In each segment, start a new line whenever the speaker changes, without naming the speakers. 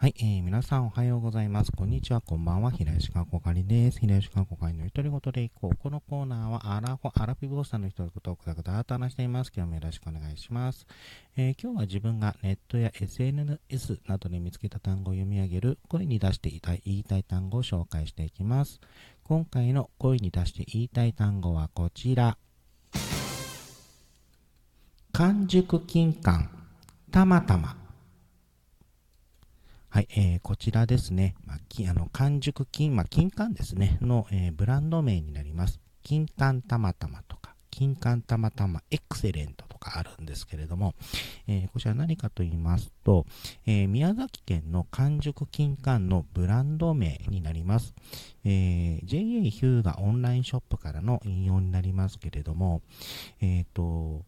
はい、えー、皆さんおはようございます。こんにちは、こんばんは。平石川こかりです。平石川こかりの独り言でいこう。このコーナーは、アラフォ、アラフィボーさんの独り言をくだくだと話しています。今日もよろしくお願いします。えー、今日は自分がネットや SNS などで見つけた単語を読み上げる、声に出して言いたい言いたい単語を紹介していきます。今回の声に出して言いたい単語はこちら。完熟金柑、たまたま。はい、えー、こちらですね、まあ、きあの完熟金、まあ、金柑ですね、の、えー、ブランド名になります。金柑たまたまとか、金柑たまたまエクセレントとかあるんですけれども、えー、こちら何かと言いますと、えー、宮崎県の完熟金柑のブランド名になります。えー、JA ヒューガオンラインショップからの引用になりますけれども、えっ、と、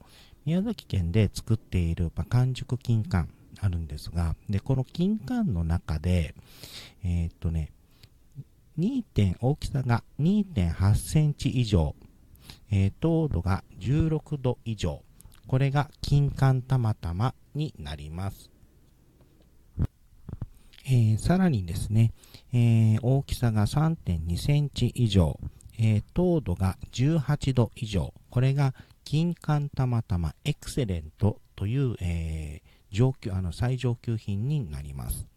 宮崎県で作っている、まあ、完熟金柑、あるんですが、で、この金柑の中で、えー、っとね、2点、大きさが2.8センチ以上、えー、糖度が16度以上、これが金柑たまたまになります。えー、さらにですね、えー、大きさが3.2センチ以上、えー、糖度が18度以上、これが金柑たまたまエクセレントという、えー、上級、あの、最上級品になります。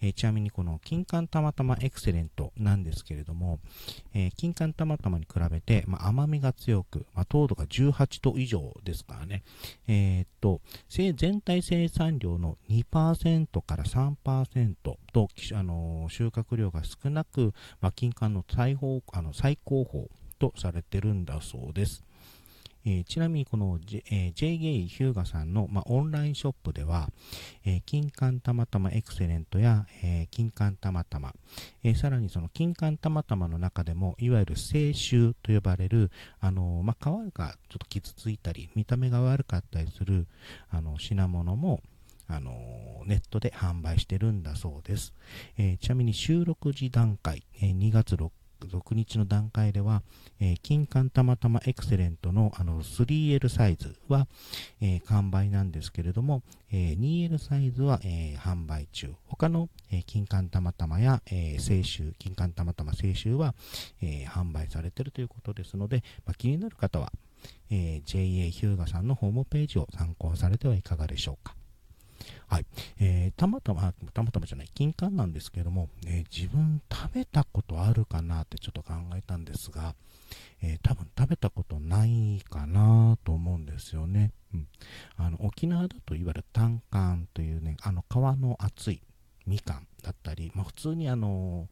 えー、ちなみにこの金柑たまたまエクセレントなんですけれども、えー、金柑たまたまに比べて、まあ、甘みが強く、まあ、糖度が18度以上ですからね、えー、っと、全体生産量の2%から3%と、あの収穫量が少なく、まあ、金柑の最高あの最高峰とされてるんだそうです。えー、ちなみにこの、J えー、J ゲイヒューガさんの、まあ、オンラインショップでは、えー、金柑たまたまエクセレントや、えー、金柑たまたま、えー、さらにその金柑たまたまの中でも、いわゆる清臭と呼ばれる、あのまあ、皮がちょっと傷ついたり、見た目が悪かったりする、あの、品物も、あのネットで販売してるんだそうです。えー、ちなみに収録時段階、えー、2月6 6日の段階では、えー、金柑たまたまエクセレントのあの 3L サイズは、えー、完売なんですけれども、えー、2L サイズは、えー、販売中。他の、えー、金柑たまたまや、えー、清酒、金柑たまたま清酒は、えー、販売されているということですので、まあ、気になる方は、えー、JA ヒューガさんのホームページを参考されてはいかがでしょうか。はい。えー、たまたま、たまたまじゃない、金柑なんですけども、えー、自分食べたことあるかなってちょっと考えたんですが、えー、多分食べたことないかなと思うんですよね。うん。あの、沖縄だといわゆる単柑というね、あの、皮の厚いみかんだったり、まあ普通にあの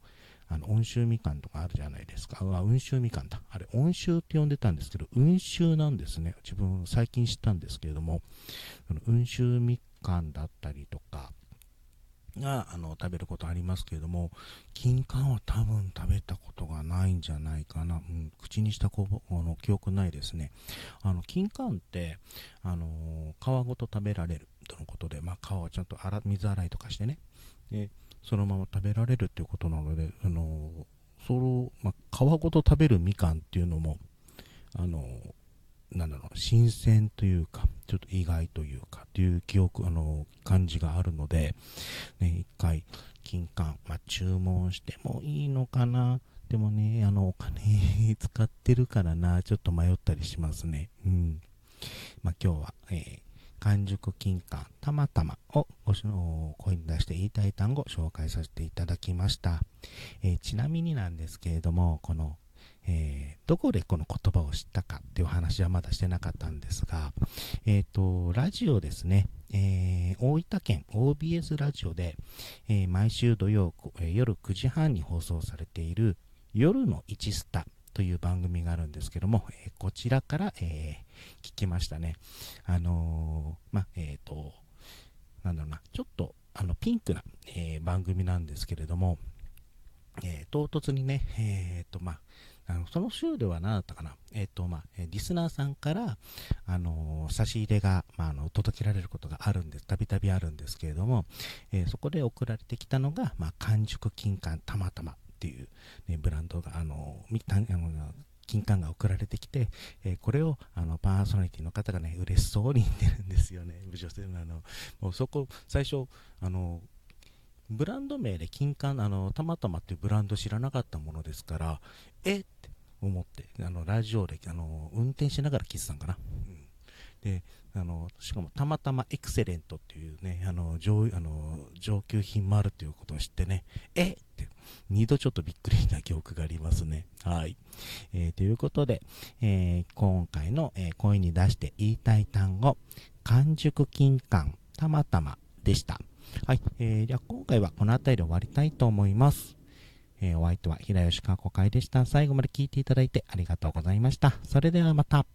あの、温州みかんとかあるじゃないですか。うわ、温州みかんだ。あれ、温州って呼んでたんですけど、温州なんですね。自分最近知ったんですけれども、温州み柑だったりとかがあの食べることありますけれども、金柑は多分食べたことがないんじゃないかな。うん、口にしたこの記憶ないですね。あの、金柑って、あの皮ごと食べられるとのことで、まあ、皮をちゃんと洗水洗いとかしてね、で、そのまま食べられるっていうことなので、あのその、まあ、皮ごと食べるみかんっていうのも、あのなんだろう、新鮮というか、ちょっと意外というか、という記憶、あの、感じがあるので、ね、一回、金柑、まあ、注文してもいいのかな。でもね、あの、お金使ってるからな、ちょっと迷ったりしますね。うん。まあ、今日は、えー、完熟金柑たまたまをご声に出して言いたい単語を紹介させていただきました。えー、ちなみになんですけれども、このえー、どこでこの言葉を知ったかっていう話はまだしてなかったんですが、えっ、ー、と、ラジオですね、えー、大分県 OBS ラジオで、え、毎週土曜、え、夜9時半に放送されている夜の1スタという番組があるんですけども、えー、こちらから、え聞きましたね。あのまえっ、と、なんだろうな、ちょっとあのピンクな、え番組なんですけれども、え唐突にね、えっ、と、ま、あのその週では何だったかな、えっ、ー、と、まあ、リスナーさんから、あのー、差し入れが、まあ、あの、届けられることがあるんです、たびたびあるんですけれども、えー、そこで送られてきたのが、まあ、完熟金柑たまたまっていう、ね、ブランドが、あのー、あの金柑が送られてきて、えー、これをあのパーソナリティの方がね、嬉しそうに言ってるんですよね、女性のあの、もうそこ、最初、あの、ブランド名で金柑、あの、たまたまっていうブランド知らなかったものですから、え？って思って、あの、ラジオで、あの、運転しながら聞いてたんかな。うん。で、あの、しかもたまたまエクセレントっていうね、あの、上、あの、上級品もあるということを知ってね、え？って、二度ちょっとびっくりな記憶がありますね。はい。えー、ということで、えー、今回の、えー、声に出して言いたい単語、完熟金柑、たまたまでした。はい。えー、じゃあ今回はこの辺りで終わりたいと思います。えー、お相手は平吉川子会でした。最後まで聞いていただいてありがとうございました。それではまた。